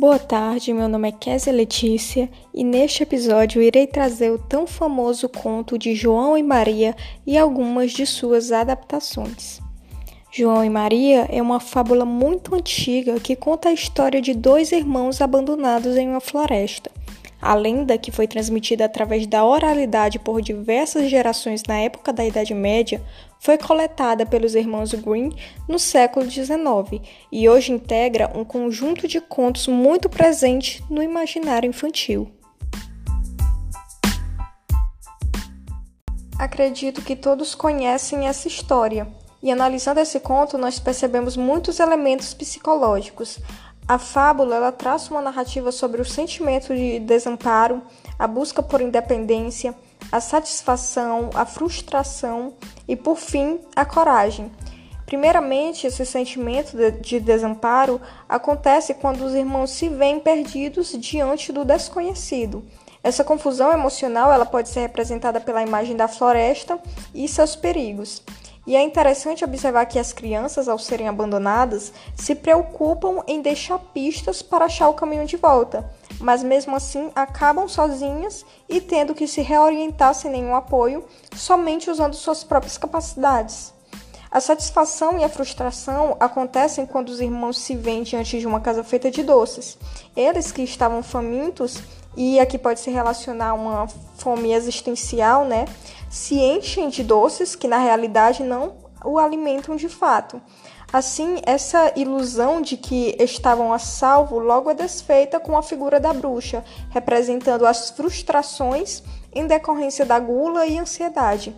Boa tarde, meu nome é Késia Letícia e neste episódio irei trazer o tão famoso conto de João e Maria e algumas de suas adaptações. João e Maria é uma fábula muito antiga que conta a história de dois irmãos abandonados em uma floresta. A lenda, que foi transmitida através da oralidade por diversas gerações na época da Idade Média, foi coletada pelos irmãos Grimm no século XIX e hoje integra um conjunto de contos muito presente no imaginário infantil. Acredito que todos conhecem essa história, e analisando esse conto, nós percebemos muitos elementos psicológicos, a fábula ela traça uma narrativa sobre o sentimento de desamparo, a busca por independência, a satisfação, a frustração e, por fim, a coragem. Primeiramente, esse sentimento de desamparo acontece quando os irmãos se veem perdidos diante do desconhecido. Essa confusão emocional ela pode ser representada pela imagem da floresta e seus perigos. E é interessante observar que as crianças, ao serem abandonadas, se preocupam em deixar pistas para achar o caminho de volta, mas mesmo assim acabam sozinhas e tendo que se reorientar sem nenhum apoio, somente usando suas próprias capacidades. A satisfação e a frustração acontecem quando os irmãos se veem diante de uma casa feita de doces. Eles que estavam famintos, e aqui pode se relacionar a uma fome existencial, né? Se enchem de doces que na realidade não o alimentam de fato. Assim, essa ilusão de que estavam a salvo logo é desfeita com a figura da bruxa, representando as frustrações em decorrência da gula e ansiedade.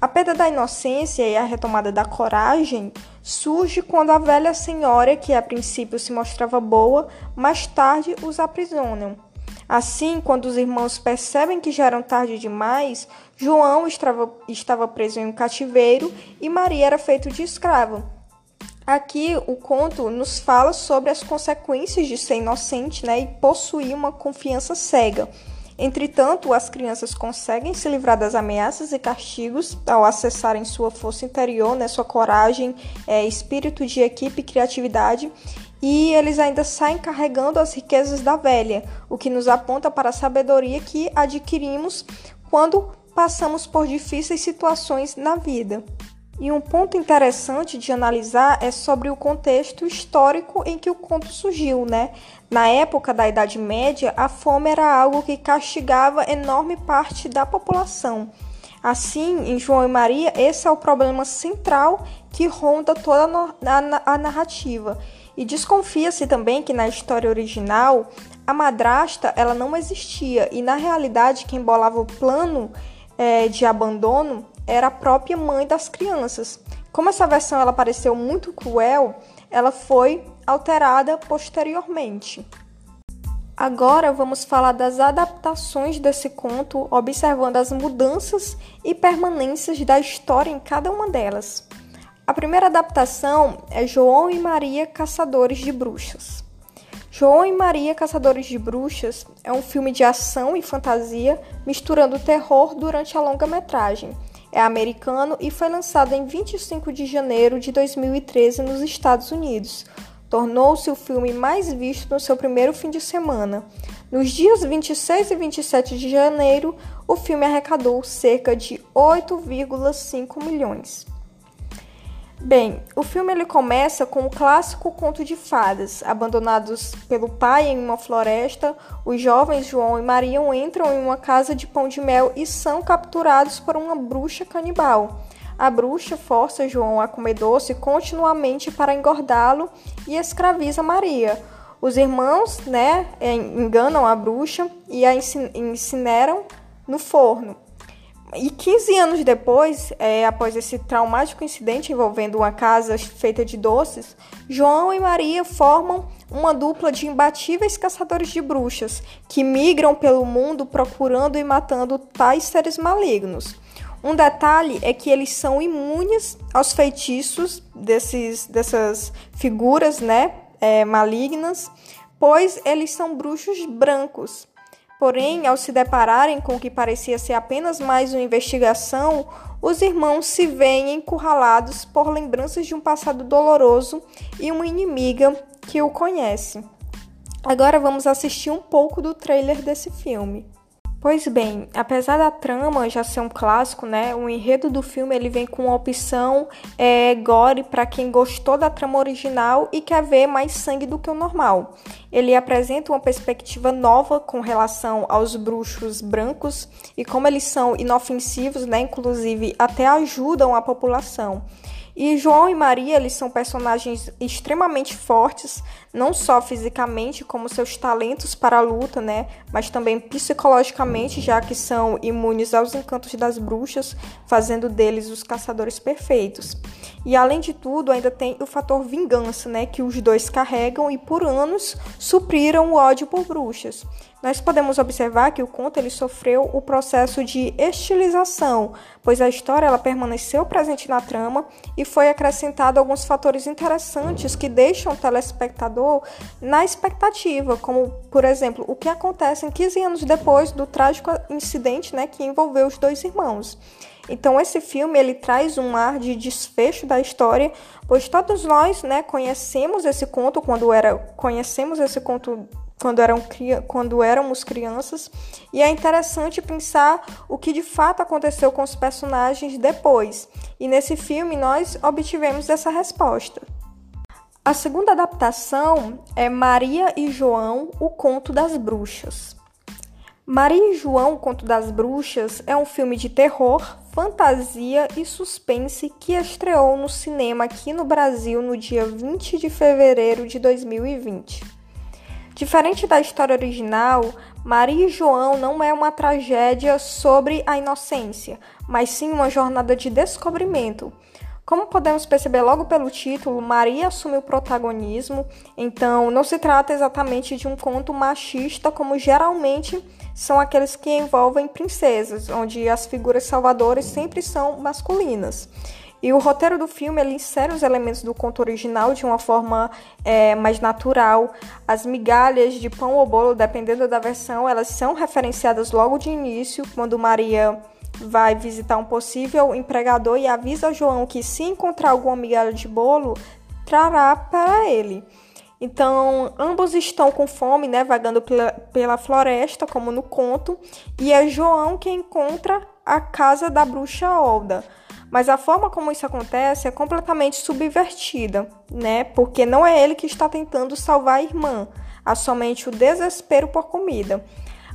A perda da inocência e a retomada da coragem surge quando a velha senhora, que a princípio se mostrava boa, mais tarde os aprisionam. Assim, quando os irmãos percebem que já eram tarde demais, João estava, estava preso em um cativeiro e Maria era feita de escrava. Aqui o conto nos fala sobre as consequências de ser inocente né, e possuir uma confiança cega. Entretanto, as crianças conseguem se livrar das ameaças e castigos ao acessarem sua força interior, né, sua coragem, é, espírito de equipe criatividade, e eles ainda saem carregando as riquezas da velha, o que nos aponta para a sabedoria que adquirimos quando passamos por difíceis situações na vida. E um ponto interessante de analisar é sobre o contexto histórico em que o conto surgiu, né? Na época da Idade Média, a fome era algo que castigava enorme parte da população. Assim, em João e Maria, esse é o problema central que ronda toda a narrativa. E desconfia-se também que na história original a madrasta ela não existia e na realidade quem bolava o plano é, de abandono era a própria mãe das crianças. Como essa versão ela pareceu muito cruel, ela foi alterada posteriormente. Agora vamos falar das adaptações desse conto, observando as mudanças e permanências da história em cada uma delas. A primeira adaptação é João e Maria Caçadores de Bruxas. João e Maria Caçadores de Bruxas é um filme de ação e fantasia misturando terror durante a longa-metragem. É americano e foi lançado em 25 de janeiro de 2013 nos Estados Unidos. Tornou-se o filme mais visto no seu primeiro fim de semana. Nos dias 26 e 27 de janeiro, o filme arrecadou cerca de 8,5 milhões. Bem, o filme ele começa com o clássico conto de fadas. Abandonados pelo pai em uma floresta, os jovens João e Maria entram em uma casa de pão de mel e são capturados por uma bruxa canibal. A bruxa força João a comer doce continuamente para engordá-lo e escraviza Maria. Os irmãos, né, enganam a bruxa e a incineram no forno. E 15 anos depois, é, após esse traumático incidente envolvendo uma casa feita de doces, João e Maria formam uma dupla de imbatíveis caçadores de bruxas que migram pelo mundo procurando e matando tais seres malignos. Um detalhe é que eles são imunes aos feitiços desses, dessas figuras né, é, malignas, pois eles são bruxos brancos. Porém, ao se depararem com o que parecia ser apenas mais uma investigação, os irmãos se veem encurralados por lembranças de um passado doloroso e uma inimiga que o conhece. Agora vamos assistir um pouco do trailer desse filme. Pois bem, apesar da trama já ser um clássico, né, o enredo do filme ele vem com uma opção é, gore para quem gostou da trama original e quer ver mais sangue do que o normal. Ele apresenta uma perspectiva nova com relação aos bruxos brancos e como eles são inofensivos, né, inclusive até ajudam a população. E João e Maria, eles são personagens extremamente fortes, não só fisicamente, como seus talentos para a luta, né, mas também psicologicamente, já que são imunes aos encantos das bruxas, fazendo deles os caçadores perfeitos. E além de tudo, ainda tem o fator vingança, né, que os dois carregam e por anos supriram o ódio por bruxas. Nós podemos observar que o conto ele sofreu o processo de estilização, pois a história ela permaneceu presente na trama e foi acrescentado alguns fatores interessantes que deixam o telespectador na expectativa, como, por exemplo, o que acontece 15 anos depois do trágico incidente né, que envolveu os dois irmãos. Então esse filme ele traz um ar de desfecho da história, pois todos nós, né, conhecemos esse conto quando era conhecemos esse conto quando, eram, quando éramos crianças, e é interessante pensar o que de fato aconteceu com os personagens depois. E nesse filme nós obtivemos essa resposta. A segunda adaptação é Maria e João, o Conto das Bruxas. Maria e João, o Conto das Bruxas é um filme de terror, fantasia e suspense que estreou no cinema aqui no Brasil no dia 20 de fevereiro de 2020. Diferente da história original, Maria e João não é uma tragédia sobre a inocência, mas sim uma jornada de descobrimento. Como podemos perceber logo pelo título, Maria assume o protagonismo, então não se trata exatamente de um conto machista como geralmente são aqueles que envolvem princesas, onde as figuras salvadoras sempre são masculinas. E o roteiro do filme ele insere os elementos do conto original de uma forma é, mais natural. As migalhas de pão ou bolo, dependendo da versão, elas são referenciadas logo de início, quando Maria vai visitar um possível empregador e avisa João que se encontrar alguma migalha de bolo, trará para ele. Então, ambos estão com fome, né, vagando pela, pela floresta, como no conto, e é João que encontra a casa da bruxa Olda. Mas a forma como isso acontece é completamente subvertida, né? Porque não é ele que está tentando salvar a irmã, há somente o desespero por comida.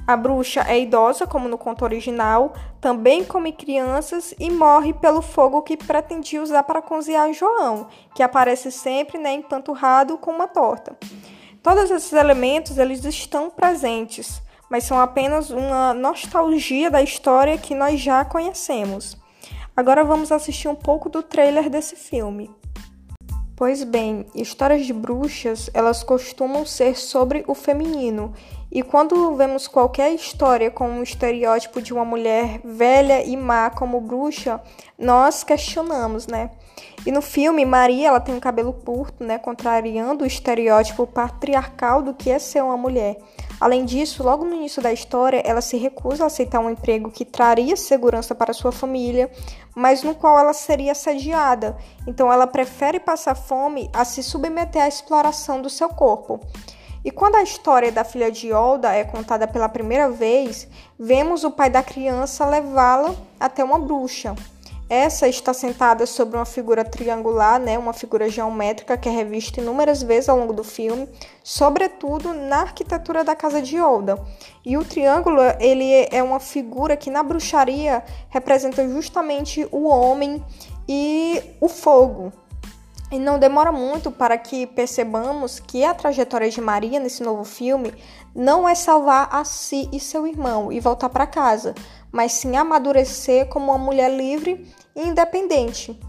A bruxa é idosa, como no conto original, também come crianças e morre pelo fogo que pretendia usar para cozinhar João, que aparece sempre né, empanturrado com uma torta. Todos esses elementos eles estão presentes, mas são apenas uma nostalgia da história que nós já conhecemos. Agora vamos assistir um pouco do trailer desse filme. Pois bem, histórias de bruxas, elas costumam ser sobre o feminino. E quando vemos qualquer história com um estereótipo de uma mulher velha e má como bruxa, nós questionamos, né? E no filme, Maria, ela tem um cabelo curto, né, contrariando o estereótipo patriarcal do que é ser uma mulher. Além disso, logo no início da história, ela se recusa a aceitar um emprego que traria segurança para sua família, mas no qual ela seria assediada. Então, ela prefere passar fome a se submeter à exploração do seu corpo. E quando a história da filha de Olda é contada pela primeira vez, vemos o pai da criança levá-la até uma bruxa. Essa está sentada sobre uma figura triangular, né, uma figura geométrica que é revista inúmeras vezes ao longo do filme, sobretudo na arquitetura da casa de Olda. E o triângulo, ele é uma figura que na bruxaria representa justamente o homem e o fogo. E não demora muito para que percebamos que a trajetória de Maria nesse novo filme não é salvar a si e seu irmão e voltar para casa, mas sim amadurecer como uma mulher livre e independente.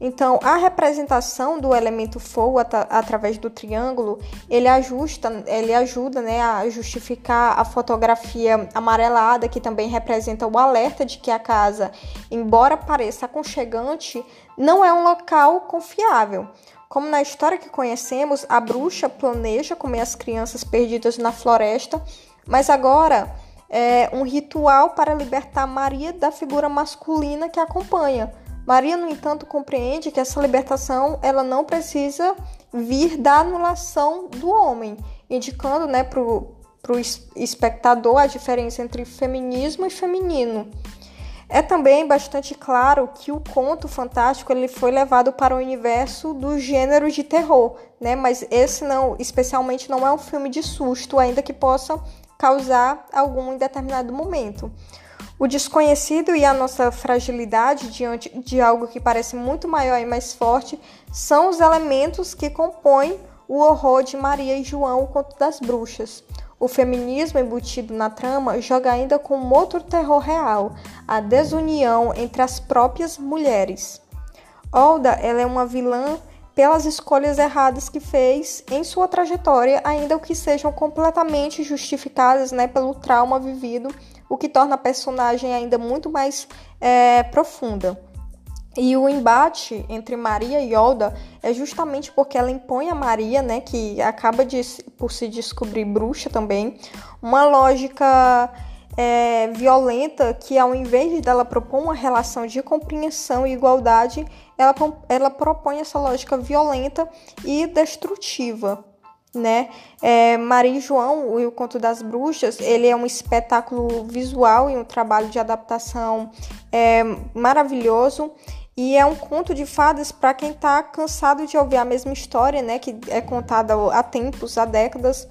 Então, a representação do elemento fogo at através do triângulo, ele ajusta, ele ajuda, né, a justificar a fotografia amarelada, que também representa o alerta de que a casa, embora pareça aconchegante, não é um local confiável. Como na história que conhecemos, a bruxa planeja comer as crianças perdidas na floresta, mas agora é, um ritual para libertar Maria da figura masculina que a acompanha. Maria, no entanto, compreende que essa libertação ela não precisa vir da anulação do homem. indicando né, para o espectador a diferença entre feminismo e feminino. É também bastante claro que o conto fantástico ele foi levado para o universo do gênero de terror, né? Mas esse não, especialmente não é um filme de susto, ainda que possa causar algum em determinado momento. O desconhecido e a nossa fragilidade diante de algo que parece muito maior e mais forte são os elementos que compõem o horror de Maria e João, o conto das bruxas. O feminismo embutido na trama joga ainda com um outro terror real, a desunião entre as próprias mulheres. Olda ela é uma vilã pelas escolhas erradas que fez em sua trajetória, ainda que sejam completamente justificadas né, pelo trauma vivido o que torna a personagem ainda muito mais é, profunda. E o embate entre Maria e Olda é justamente porque ela impõe a Maria, né, que acaba de, por se descobrir bruxa também, uma lógica é, violenta que, ao invés dela propor uma relação de compreensão e igualdade, ela, ela propõe essa lógica violenta e destrutiva né? É, Maria e João, o Conto das Bruxas, ele é um espetáculo visual e um trabalho de adaptação é, maravilhoso. E é um conto de fadas para quem está cansado de ouvir a mesma história, né, que é contada há tempos, há décadas,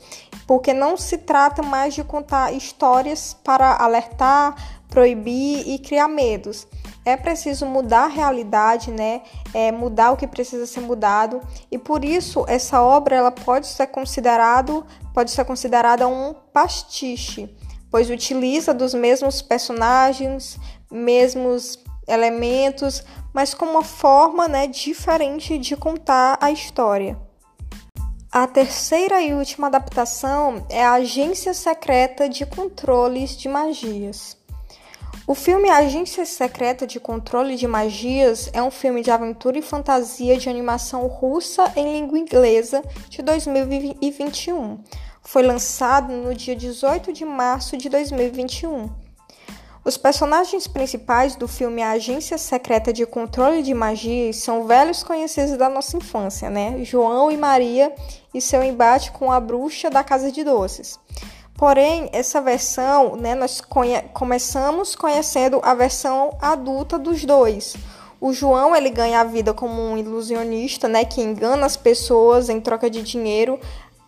porque não se trata mais de contar histórias para alertar, proibir e criar medos é preciso mudar a realidade, né? É mudar o que precisa ser mudado e por isso essa obra ela pode ser considerado pode ser considerada um pastiche, pois utiliza dos mesmos personagens, mesmos elementos, mas com uma forma, né, diferente de contar a história. A terceira e última adaptação é a Agência Secreta de Controles de Magias. O filme Agência Secreta de Controle de Magias é um filme de aventura e fantasia de animação russa em língua inglesa de 2021. Foi lançado no dia 18 de março de 2021. Os personagens principais do filme Agência Secreta de Controle de Magias são velhos conhecidos da nossa infância, né? João e Maria e seu embate com a bruxa da Casa de Doces. Porém, essa versão, né, nós conhe começamos conhecendo a versão adulta dos dois. O João ele ganha a vida como um ilusionista, né, que engana as pessoas em troca de dinheiro,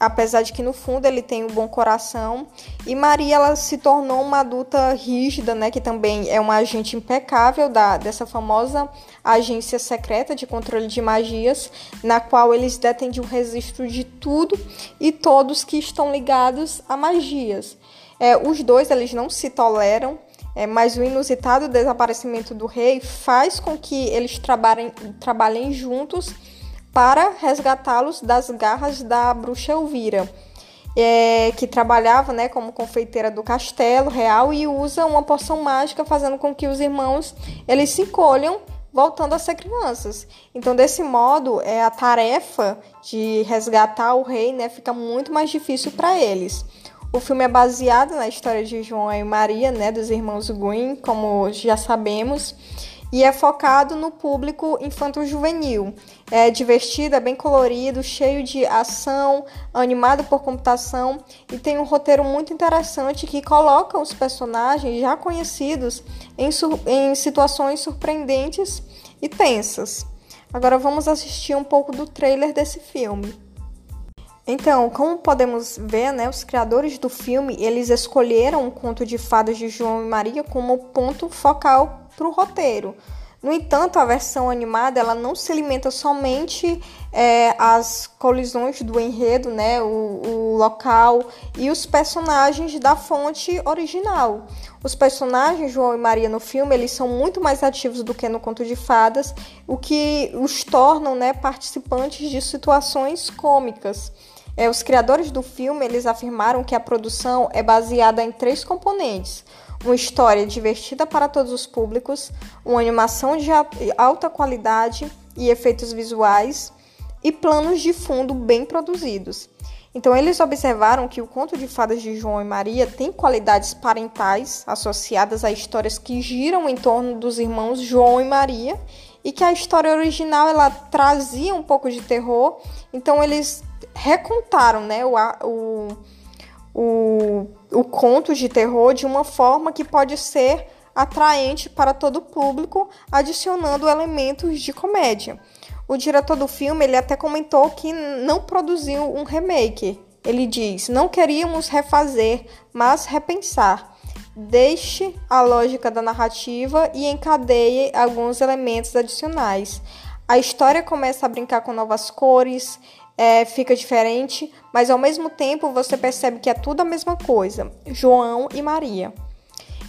apesar de que no fundo ele tem um bom coração. E Maria ela se tornou uma adulta rígida, né, que também é uma agente impecável da dessa famosa agência secreta de controle de magias, na qual eles detêm o registro de tudo e todos que estão ligados a magias. É, os dois eles não se toleram. É, mas o inusitado desaparecimento do rei faz com que eles trabalhem, trabalhem juntos para resgatá-los das garras da bruxa Elvira, é, que trabalhava né, como confeiteira do castelo real e usa uma poção mágica, fazendo com que os irmãos eles se encolham, voltando a ser crianças. Então, desse modo, é, a tarefa de resgatar o rei né, fica muito mais difícil para eles. O filme é baseado na história de João e Maria, né, dos irmãos Green, como já sabemos e é focado no público infanto-juvenil. É divertido, é bem colorido, cheio de ação, animado por computação e tem um roteiro muito interessante que coloca os personagens já conhecidos em, em situações surpreendentes e tensas. Agora vamos assistir um pouco do trailer desse filme. Então, como podemos ver, né, os criadores do filme eles escolheram o conto de fadas de João e Maria como ponto focal para o roteiro. No entanto, a versão animada ela não se limita somente é, às colisões do enredo, né, o, o, local e os personagens da fonte original. Os personagens João e Maria no filme eles são muito mais ativos do que no Conto de Fadas, o que os tornam né, participantes de situações cômicas. É, os criadores do filme eles afirmaram que a produção é baseada em três componentes uma história divertida para todos os públicos, uma animação de alta qualidade e efeitos visuais e planos de fundo bem produzidos. Então, eles observaram que o conto de fadas de João e Maria tem qualidades parentais associadas a histórias que giram em torno dos irmãos João e Maria e que a história original ela trazia um pouco de terror. Então, eles recontaram né, o, o, o, o conto de terror de uma forma que pode ser atraente para todo o público, adicionando elementos de comédia. O diretor do filme ele até comentou que não produziu um remake. Ele diz: não queríamos refazer, mas repensar. Deixe a lógica da narrativa e encadeie alguns elementos adicionais. A história começa a brincar com novas cores, é, fica diferente, mas ao mesmo tempo você percebe que é tudo a mesma coisa: João e Maria.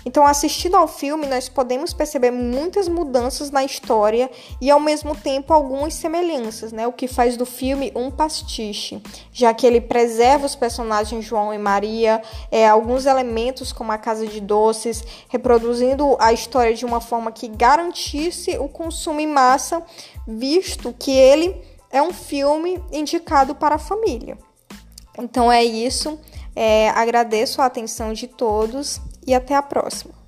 Então, assistindo ao filme, nós podemos perceber muitas mudanças na história e, ao mesmo tempo, algumas semelhanças, né? O que faz do filme um pastiche, já que ele preserva os personagens João e Maria, é, alguns elementos como a casa de doces, reproduzindo a história de uma forma que garantisse o consumo em massa, visto que ele é um filme indicado para a família. Então é isso. É, agradeço a atenção de todos e até a próxima.